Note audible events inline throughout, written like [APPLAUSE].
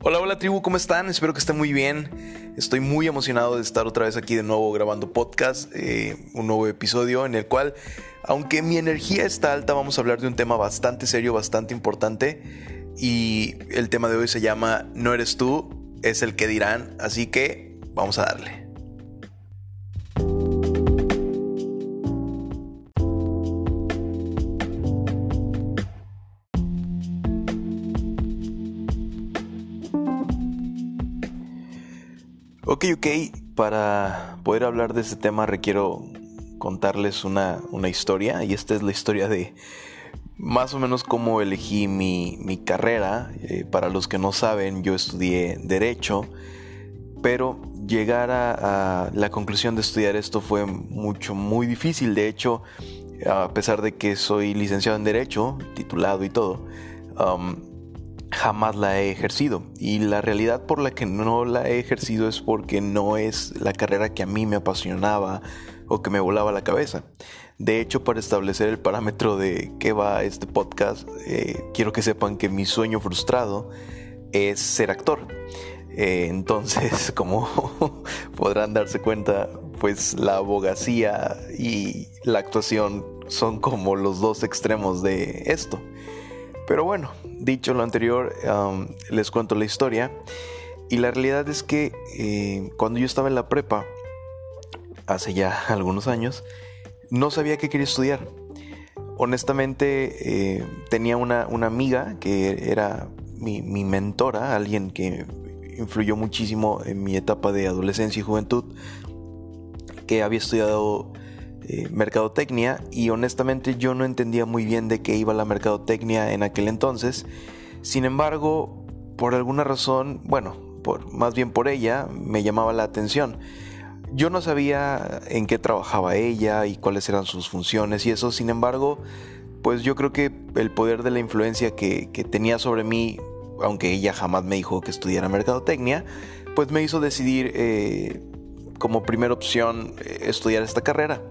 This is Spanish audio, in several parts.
Hola, hola tribu, ¿cómo están? Espero que estén muy bien. Estoy muy emocionado de estar otra vez aquí de nuevo grabando podcast, eh, un nuevo episodio en el cual, aunque mi energía está alta, vamos a hablar de un tema bastante serio, bastante importante. Y el tema de hoy se llama No eres tú, es el que dirán. Así que vamos a darle. Ok, ok, para poder hablar de este tema requiero contarles una, historia y esta es la historia de más o menos cómo elegí mi, carrera. Eh, para los que no saben, yo estudié derecho, pero llegar a, la conclusión de estudiar esto fue mucho, muy difícil. De hecho, a pesar de que soy licenciado en derecho, titulado y todo, um, jamás la he ejercido. Y la realidad por la que no la he ejercido es porque no es la carrera que a mí me apasionaba o que me volaba la cabeza. De hecho, para establecer el parámetro de qué va este podcast, eh, quiero que sepan que mi sueño frustrado es ser actor. Eh, entonces, [LAUGHS] como podrán darse cuenta, pues la abogacía y la actuación son como los dos extremos de esto. Pero bueno, dicho lo anterior, les cuento la historia. Y la realidad es que eh, cuando yo estaba en la prepa, hace ya [LAUGHS] algunos años, no sabía qué quería estudiar. Honestamente, eh, tenía una, amiga que era mi, mi, mentora, alguien que influyó muchísimo en mi etapa de adolescencia y juventud, que había estudiado eh, mercadotecnia y honestamente yo no entendía muy bien de qué iba la mercadotecnia en aquel entonces. Sin embargo, por alguna razón, bueno, por, más bien por ella, me llamaba la atención. Yo no sabía en qué trabajaba ella y cuáles eran sus funciones y eso, sin embargo, pues yo creo que el poder de la influencia que, tenía sobre mí, aunque ella jamás me dijo que estudiara mercadotecnia, pues me hizo decidir eh, como primera opción eh, estudiar esta carrera.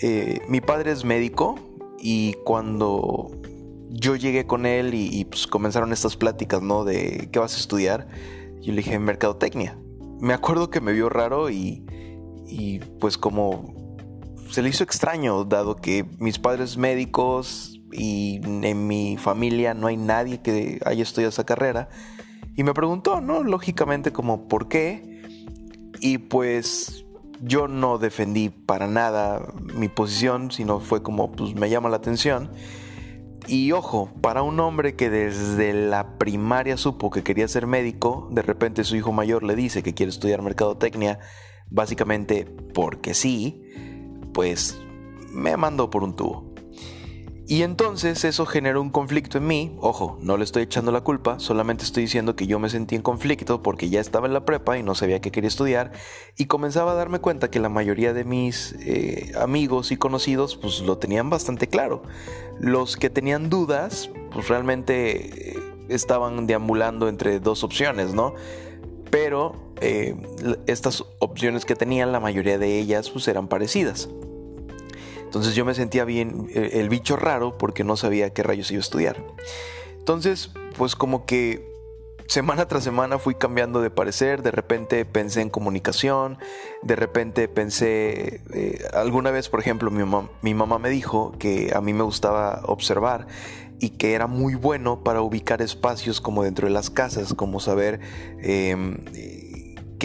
Eh, mi padre es médico y cuando yo llegué con él y, pues comenzaron estas pláticas, ¿no? De qué vas a estudiar, yo le dije mercadotecnia. Me acuerdo que me vio raro y, y pues como se le hizo extraño, dado que mis padres médicos y en mi familia no hay nadie que haya estudiado esa carrera. Y me preguntó, ¿no? Lógicamente como, ¿por qué? Y pues yo no defendí para nada mi posición, sino fue como, pues me llama la atención. Y ojo, para un hombre que desde la primaria supo que quería ser médico, de repente su hijo mayor le dice que quiere estudiar mercadotecnia, básicamente porque sí, pues me mandó por un tubo. Y entonces eso generó un conflicto en mí. Ojo, no le estoy echando la culpa, solamente estoy diciendo que yo me sentí en conflicto porque ya estaba en la prepa y no sabía qué quería estudiar. Y comenzaba a darme cuenta que la mayoría de mis eh, amigos y conocidos pues lo tenían bastante claro. Los que tenían dudas pues realmente eh, estaban deambulando entre dos opciones, ¿no? Pero eh, estas opciones que tenían, la mayoría de ellas pues eran parecidas. Entonces yo me sentía bien eh, el bicho raro porque no sabía qué rayos iba a estudiar. Entonces, pues como que semana tras semana fui cambiando de parecer, de repente pensé en comunicación, de repente pensé, eh, alguna vez por ejemplo mi mamá, me dijo que a mí me gustaba observar y que era muy bueno para ubicar espacios como dentro de las casas, como saber em,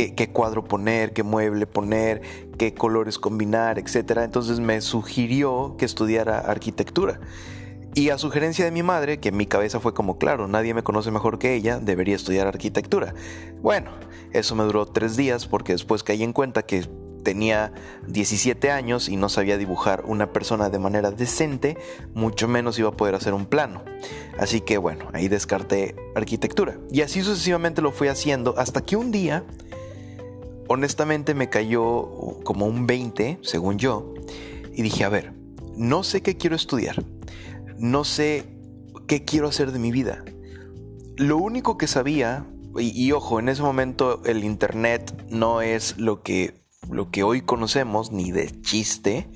qué, cuadro poner, qué mueble poner, qué colores combinar, etc. Entonces me sugirió que estudiara arquitectura. Y a sugerencia de mi madre, que en mi cabeza fue como, claro, nadie me conoce mejor que ella, debería estudiar arquitectura. Bueno, eso me duró tres días porque después caí en cuenta que tenía 17 años y no sabía dibujar una persona de manera decente, mucho menos iba a poder hacer un plano. Así que bueno, ahí descarté arquitectura. Y así sucesivamente lo fui haciendo hasta que un día honestamente me cayó como un 20, según yo, y dije, a ver, no sé qué quiero estudiar, no sé qué quiero hacer de mi vida. Lo único que sabía, y, ojo, en ese momento el Internet no es lo que, lo que hoy conocemos, ni de chiste,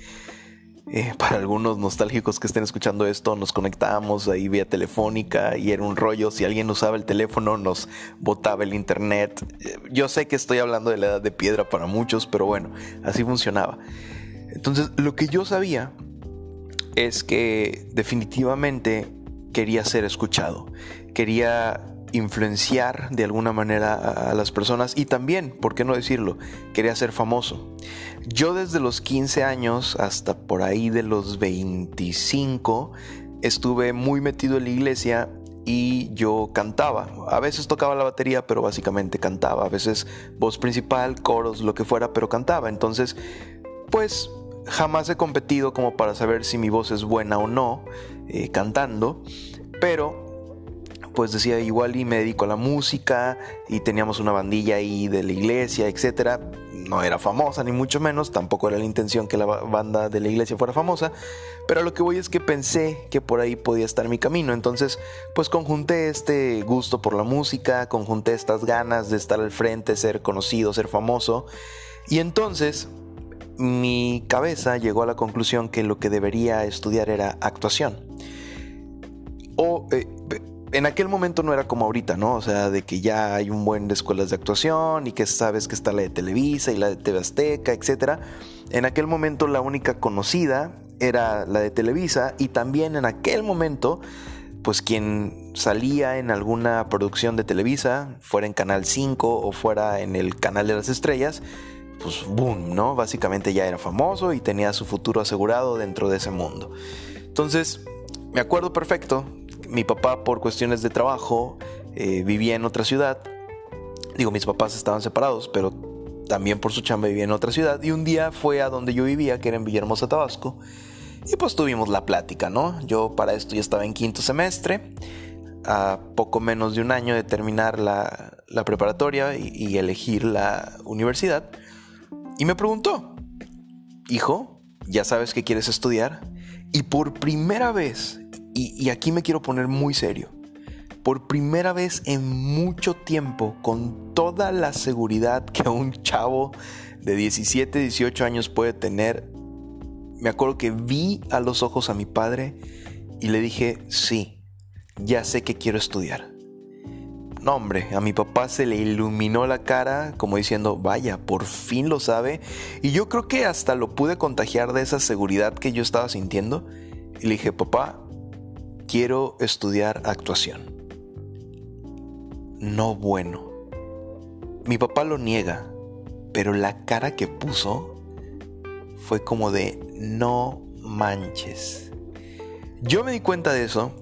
Eh, [LAUGHS] para algunos nostálgicos que estén escuchando esto, nos conectábamos ahí vía telefónica y era un rollo. Si alguien usaba el teléfono, nos botaba el internet. Eh, yo sé que estoy hablando de la edad de piedra para muchos, pero bueno, así funcionaba. Entonces, lo que yo sabía es que definitivamente quería ser escuchado. Quería influenciar de alguna manera a, las personas y también, ¿por qué no decirlo? Quería ser famoso. Yo desde los 15 años hasta por ahí de los 25 estuve muy metido en la iglesia y yo cantaba. A veces tocaba la batería, pero básicamente cantaba. A veces voz principal, coros, lo que fuera, pero cantaba. Entonces, pues jamás he competido como para saber si mi voz es buena o no eh, cantando, pero pues decía igual y me dedico a la música y teníamos una bandilla ahí de la iglesia, etcétera. No era famosa ni mucho menos, tampoco era la intención que la banda de la iglesia fuera famosa, pero lo que voy es que pensé que por ahí podía estar mi camino, entonces pues conjunté este gusto por la música, conjunté estas ganas de estar al frente, ser conocido, ser famoso, y entonces mi cabeza llegó a la conclusión que lo que debería estudiar era actuación. O eh, en aquel momento no era como ahorita, ¿no? O sea, de que ya hay un buen de escuelas de actuación y que sabes que está la de Televisa y la de TV Azteca, etc. En aquel momento la única conocida era la de Televisa y también en aquel momento, pues quien salía en alguna producción de Televisa, fuera en Canal 5 o fuera en el Canal de las Estrellas, pues boom, ¿no? Básicamente ya era famoso y tenía su futuro asegurado dentro de ese mundo. Entonces, me acuerdo perfecto mi papá por cuestiones de trabajo eh, vivía en otra ciudad. Digo, mis papás estaban separados, pero también por su chamba vivía en otra ciudad. Y un día fue a donde yo vivía, que era en Villahermosa, Tabasco. Y pues tuvimos la plática, ¿no? Yo para esto ya estaba en quinto semestre, a poco menos de un año de terminar la, preparatoria y, y elegir la universidad. Y me preguntó, hijo, ¿ya sabes qué quieres estudiar? Y por primera vez y, aquí me quiero poner muy serio. Por primera vez en mucho tiempo, con toda la seguridad que un chavo de 17, 18 años puede tener, me acuerdo que vi a los ojos a mi padre y le dije, sí, ya sé que quiero estudiar. No, hombre, a mi papá se le iluminó la cara como diciendo, vaya, por fin lo sabe. Y yo creo que hasta lo pude contagiar de esa seguridad que yo estaba sintiendo. Y le dije, papá, quiero estudiar actuación. No bueno. Mi papá lo niega, pero la cara que puso fue como de no manches. Yo me di cuenta de eso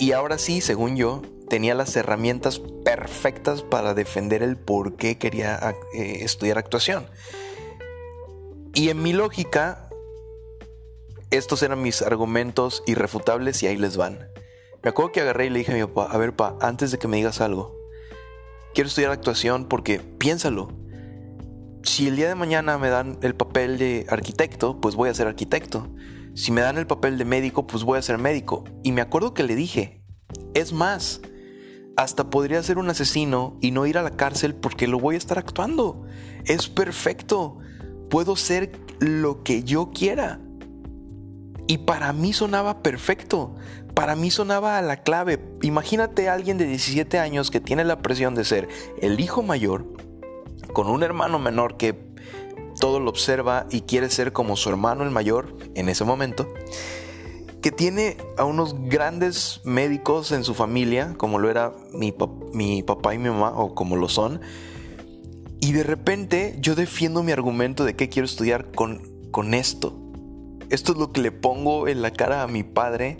y ahora sí, según yo, tenía las herramientas perfectas para defender el por qué quería eh, estudiar actuación. Y en mi lógica, estos eran mis argumentos irrefutables y ahí les van. Me acuerdo que agarré y le dije a mi papá, a ver pa, antes de que me digas algo, quiero estudiar actuación porque piénsalo. Si el día de mañana me dan el papel de arquitecto, pues voy a ser arquitecto. Si me dan el papel de médico, pues voy a ser médico. Y me acuerdo que le dije, es más, hasta podría ser un asesino y no ir a la cárcel porque lo voy a estar actuando. Es perfecto. Puedo ser lo que yo quiera. Y para mí sonaba perfecto. Para mí sonaba a la clave. Imagínate a alguien de 17 años que tiene la presión de ser el hijo mayor, con un hermano menor que todo lo observa y quiere ser como su hermano el mayor en ese momento, que tiene a unos grandes médicos en su familia, como lo era mi, papá y mi mamá, o como lo son, y de repente yo defiendo mi argumento de que quiero estudiar con, con esto esto es lo que le pongo en la cara a mi padre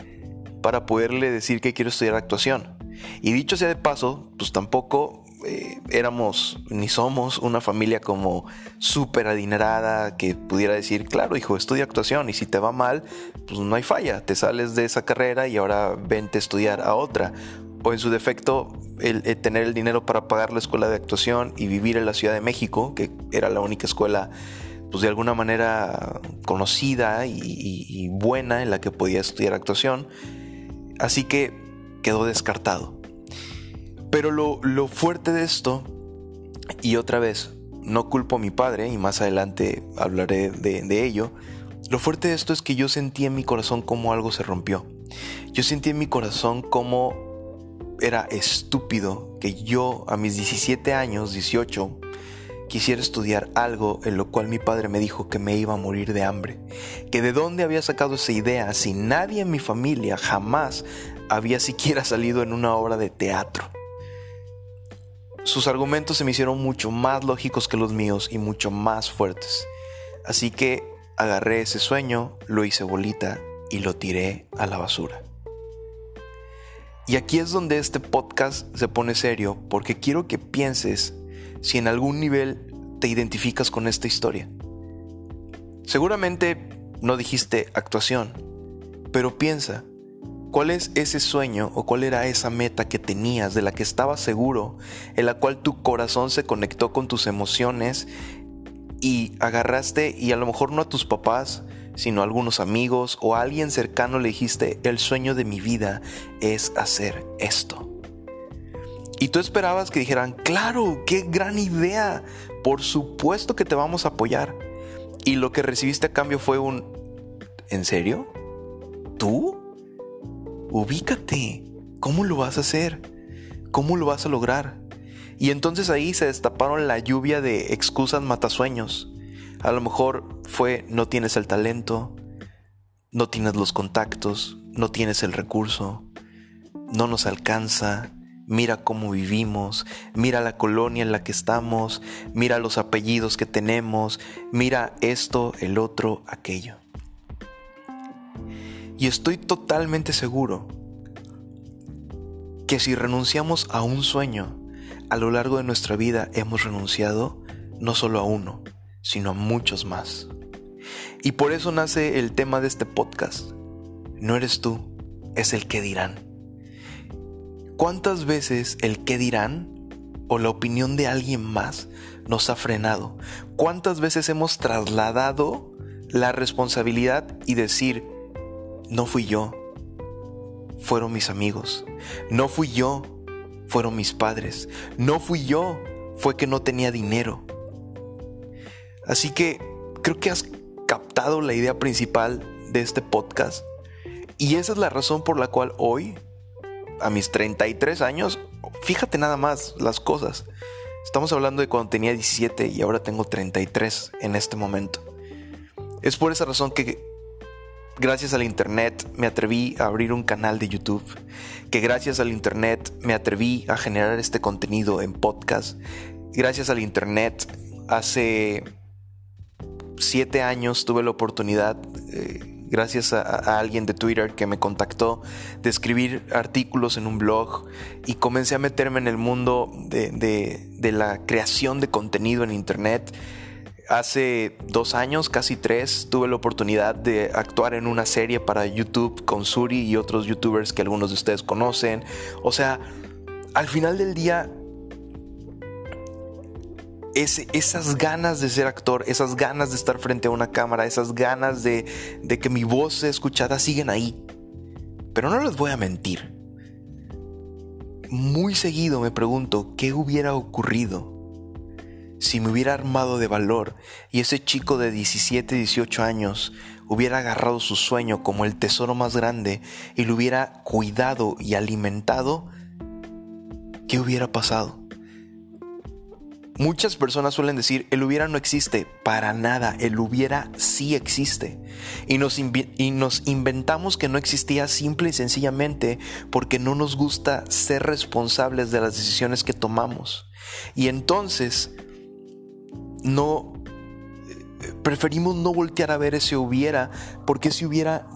para poderle decir que quiero estudiar actuación. Y dicho sea de paso, pues tampoco eh, éramos ni somos una familia como súper adinerada que pudiera decir, claro, hijo, estudia actuación y si te va mal, pues no hay falla, te sales de esa carrera y ahora vente a estudiar a otra. O en su defecto, el, tener el dinero para pagar la escuela de actuación y vivir en la Ciudad de México, que era la única escuela pues de alguna manera conocida y, buena en la que podía estudiar actuación. Así que quedó descartado. Pero lo, fuerte de esto, y otra vez, no culpo a mi padre, y más adelante hablaré de, ello, Lo fuerte de esto es que yo sentí en mi corazón como algo se rompió. Yo sentí en mi corazón como era estúpido que yo a mis 17 años, 18, quisiera estudiar algo en lo cual mi padre me dijo que me iba a morir de hambre. Que de dónde había sacado esa idea si nadie en mi familia jamás había siquiera [LAUGHS] salido en una obra de teatro. Sus argumentos se me hicieron mucho más lógicos que los míos y mucho más fuertes. Así que agarré ese sueño, lo hice bolita y lo tiré a la basura. Y aquí es donde este podcast se pone serio porque quiero que pienses si en algún nivel te identificas con esta historia. Seguramente no dijiste actuación, pero piensa, ¿cuál es ese sueño o cuál era esa meta que tenías, de la que estabas seguro, en la cual tu corazón se conectó con tus emociones y agarraste y a lo mejor no a tus papás, sino a algunos amigos o a alguien cercano le dijiste, el sueño de mi vida es hacer esto. Y tú esperabas que dijeran, claro, qué gran idea, por supuesto que te vamos a apoyar. Y lo que recibiste a cambio fue un, ¿en serio? ¿Tú? Ubícate, ¿cómo lo vas a hacer? ¿Cómo lo vas a lograr? Y entonces ahí se destaparon la lluvia de excusas matasueños a lo mejor fue no tienes el talento, no tienes los contactos, no tienes el recurso, no nos alcanza, mira cómo vivimos, mira la colonia en la que estamos, mira los apellidos que tenemos, mira esto, el otro, aquello. Y estoy totalmente seguro que si renunciamos a un sueño, a lo largo de nuestra vida hemos renunciado no solo a uno, sino a muchos más. Y por eso nace el tema de este podcast. No eres tú, es el que dirán. ¿Cuántas veces el que dirán o la opinión de alguien más nos ha frenado? ¿Cuántas veces hemos trasladado la responsabilidad y decir, no fui yo, fueron mis amigos, no fui yo, fueron mis padres, no fui yo, fue que no tenía dinero, Así que creo que has captado la idea principal de este podcast. Y esa es la razón por la cual hoy, a mis 33 años, fíjate nada más las cosas. Estamos hablando de cuando tenía 17 y ahora tengo 33 en este momento. Es por esa razón que gracias al Internet me atreví a abrir un canal de YouTube, que gracias al Internet me atreví a generar este contenido en podcast. Gracias al Internet hace siete años tuve la oportunidad, eh, gracias a, alguien de Twitter que me contactó, de escribir artículos en un blog y comencé a meterme en el mundo de, la creación de contenido en Internet. Hace dos años, casi tres, tuve la oportunidad de actuar en una serie para YouTube con Suri y otros youtubers que algunos de ustedes conocen. O sea, al final del día esas ganas de ser actor, esas ganas de estar frente a una cámara, esas ganas de, de que mi voz sea escuchada siguen ahí. Pero no les voy a mentir. Muy seguido me pregunto qué hubiera ocurrido si me hubiera armado de valor y ese chico de 17, 18 años hubiera agarrado su sueño como el tesoro más grande y lo hubiera cuidado y alimentado, ¿qué hubiera pasado? Muchas personas suelen decir, el hubiera no existe. Para nada, el hubiera sí existe. Y nos, y nos, inventamos que no existía simple y sencillamente porque no nos gusta ser responsables de las decisiones que tomamos. Y entonces, no, preferimos no voltear a ver ese hubiera, porque si hubiera,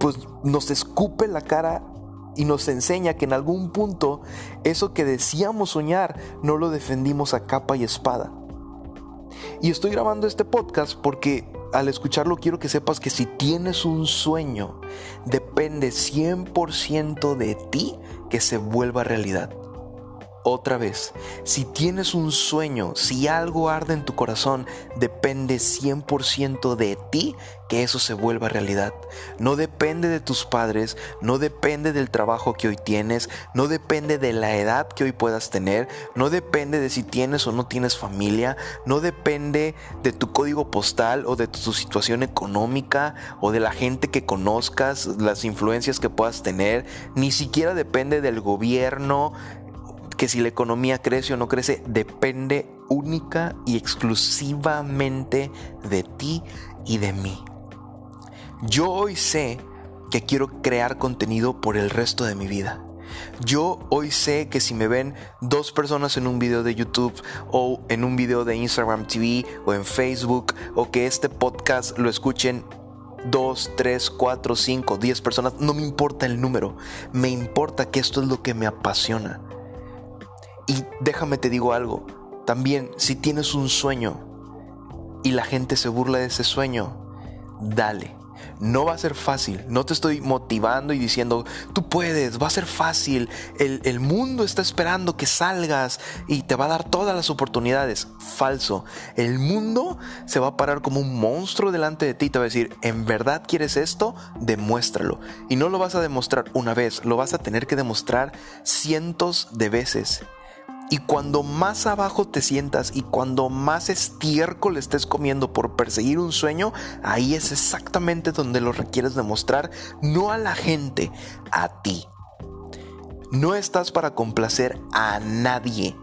pues nos escupe la cara y nos enseña que en algún punto eso que decíamos soñar no lo defendimos a capa y espada. Y estoy grabando este podcast porque al escucharlo quiero que sepas que si tienes un sueño, depende 100% de ti que se vuelva realidad. Otra vez, si tienes un sueño, si algo arde en tu corazón, depende 100% de ti que eso se vuelva realidad. No depende de tus padres, no depende del trabajo que hoy tienes, no depende de la edad que hoy puedas tener, no depende de si tienes o no tienes familia, no depende de tu código postal o de tu situación económica o de la gente que conozcas, las influencias que puedas tener, ni siquiera depende del gobierno que si la economía crece o no crece depende única y exclusivamente de ti y de mí. Yo hoy sé que quiero crear contenido por el resto de mi vida. Yo hoy sé que si me ven dos personas en un video de YouTube o en un video de Instagram TV o en Facebook o que este podcast lo escuchen dos, tres, cuatro, cinco, diez personas, no me importa el número, me importa que esto es lo que me apasiona. Y déjame te digo algo, también si tienes un sueño y la gente se burla de ese sueño, dale. No va a ser fácil, no te estoy motivando y diciendo, tú puedes, va a ser fácil, el, el, mundo está esperando que salgas y te va a dar todas las oportunidades. Falso, el mundo se va a parar como un monstruo delante de ti te va a decir, ¿en verdad quieres esto? Demuéstralo. Y no lo vas a demostrar una vez, lo vas a tener que demostrar cientos de veces. Y cuando más abajo te sientas y cuando más estiércol estés comiendo por perseguir un sueño, ahí es exactamente donde lo requieres demostrar, no a la gente, a ti. No estás para complacer a nadie.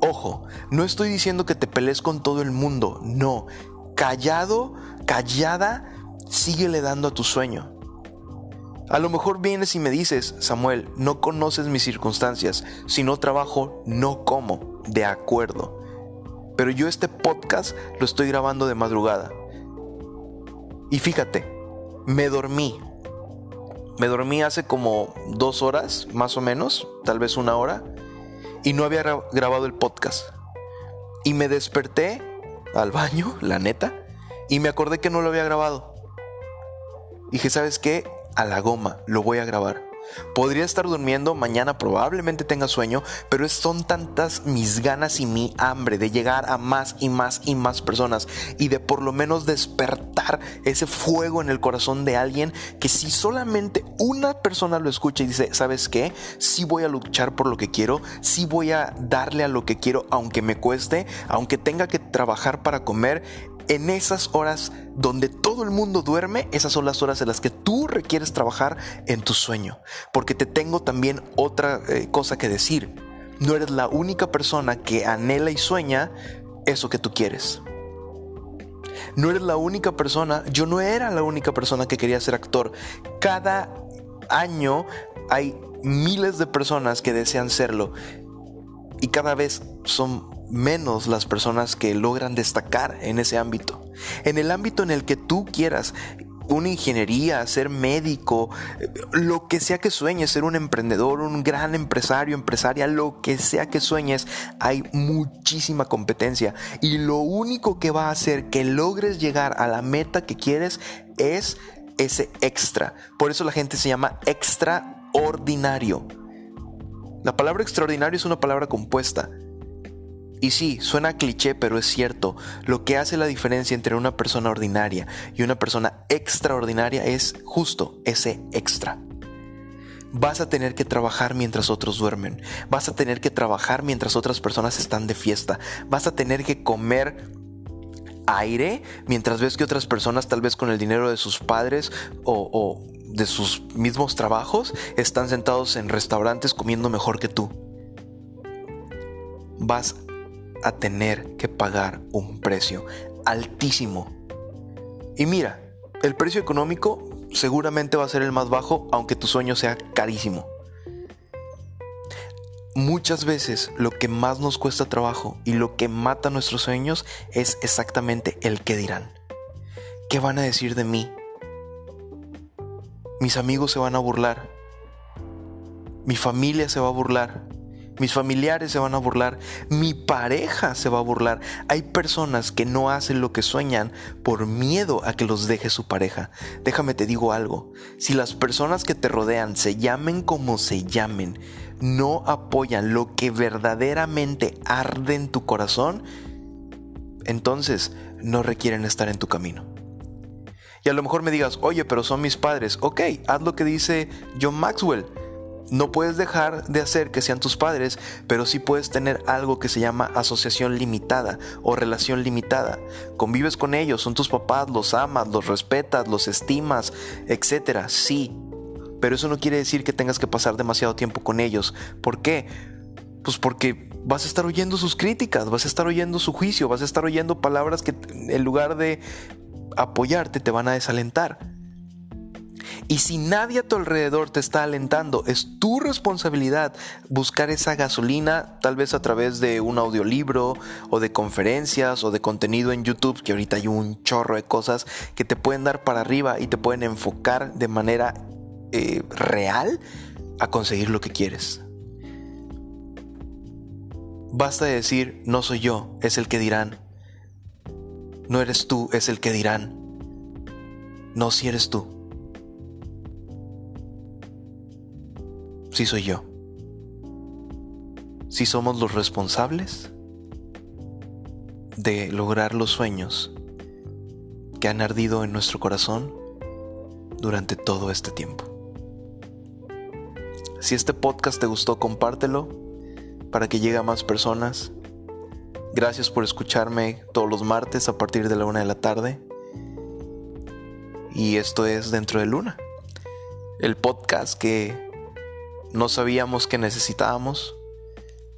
Ojo, no estoy diciendo que te pelees con todo el mundo, no. Callado, callada, síguele dando a tu sueño. A lo mejor vienes y me dices, Samuel, no conoces mis circunstancias, si no trabajo, no como, de acuerdo. Pero yo este podcast lo estoy grabando de madrugada. Y fíjate, me dormí. Me dormí hace como dos horas, más o menos, tal vez una hora, y no había grabado el podcast. Y me desperté al baño, la neta, y me acordé que no lo había grabado. Dije, ¿sabes qué? A la goma, lo voy a grabar. Podría estar durmiendo, mañana probablemente tenga sueño, pero son tantas mis ganas y mi hambre de llegar a más y más y más personas y de por lo menos despertar ese fuego en el corazón de alguien que si solamente una persona lo escucha y dice, ¿sabes qué? Sí voy a luchar por lo que quiero, sí voy a darle a lo que quiero aunque me cueste, aunque tenga que trabajar para comer, en esas horas donde todo el mundo duerme, esas son las horas en las que tú requieres trabajar en tu sueño. Porque te tengo también otra eh, cosa que decir. No eres la única persona que anhela y sueña eso que tú quieres. No eres la única persona, yo no era la única persona que quería ser actor. Cada año hay miles de personas que desean serlo y cada vez son menos las personas que logran destacar en ese ámbito. En el ámbito en el que tú quieras, una ingeniería, ser médico, lo que sea que sueñes, ser un emprendedor, un gran empresario, empresaria, lo que sea que sueñes, hay muchísima competencia y lo único que va a hacer que logres llegar a la meta que quieres es ese extra. Por eso la gente se llama extraordinario. La palabra extraordinario es una palabra compuesta. Y sí, suena cliché, pero es cierto. Lo que hace la diferencia entre una persona ordinaria y una persona extraordinaria es justo ese extra. Vas a tener que trabajar mientras otros duermen. Vas a tener que trabajar mientras otras personas están de fiesta. Vas a tener que comer aire mientras ves que otras personas, tal vez con el dinero de sus padres o, o de sus mismos trabajos, están sentados en restaurantes comiendo mejor que tú. Vas a tener que pagar un precio altísimo. Y mira, el precio económico seguramente va a ser el más bajo aunque tu sueño sea carísimo. Muchas veces lo que más nos cuesta trabajo y lo que mata nuestros sueños es exactamente el que dirán. ¿Qué van a decir de mí? Mis amigos se van a burlar. Mi familia se va a burlar mis familiares se van a burlar, mi pareja se va a burlar. Hay personas que no hacen lo que sueñan por miedo a que los deje su pareja. Déjame te digo algo, si las personas que te rodean se llamen como se llamen, no apoyan lo que verdaderamente arde en tu corazón, entonces no requieren estar en tu camino. Y a lo mejor me digas, oye, pero son mis padres. Ok, haz lo que dice John Maxwell. No puedes dejar de hacer que sean tus padres, pero sí puedes tener algo que se llama asociación limitada o relación limitada. Convives con ellos, son tus papás, los amas, los respetas, los estimas, etc. Sí, pero eso no quiere decir que tengas que pasar demasiado tiempo con ellos. ¿Por qué? Pues porque vas a estar oyendo sus críticas, vas a estar oyendo su juicio, vas a estar oyendo palabras que en lugar de apoyarte te van a desalentar. Y si nadie a tu alrededor te está alentando, es tu responsabilidad buscar esa gasolina, tal vez a través de un audiolibro o de conferencias o de contenido en YouTube, que ahorita hay un chorro de cosas que te pueden dar para arriba y te pueden enfocar de manera eh, real a conseguir lo que quieres. Basta de decir, no soy yo, es el que dirán. No eres tú, es el que dirán. No, si eres tú. Si soy yo. Si somos los responsables de lograr los sueños que han ardido en nuestro corazón durante todo este tiempo. Si este podcast te gustó, compártelo para que llegue a más personas. Gracias por escucharme todos los martes a partir de la una de la tarde. Y esto es Dentro de Luna, el podcast que no sabíamos que necesitábamos,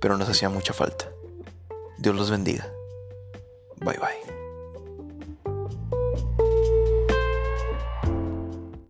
pero nos hacía mucha falta. Dios los bendiga. Bye bye.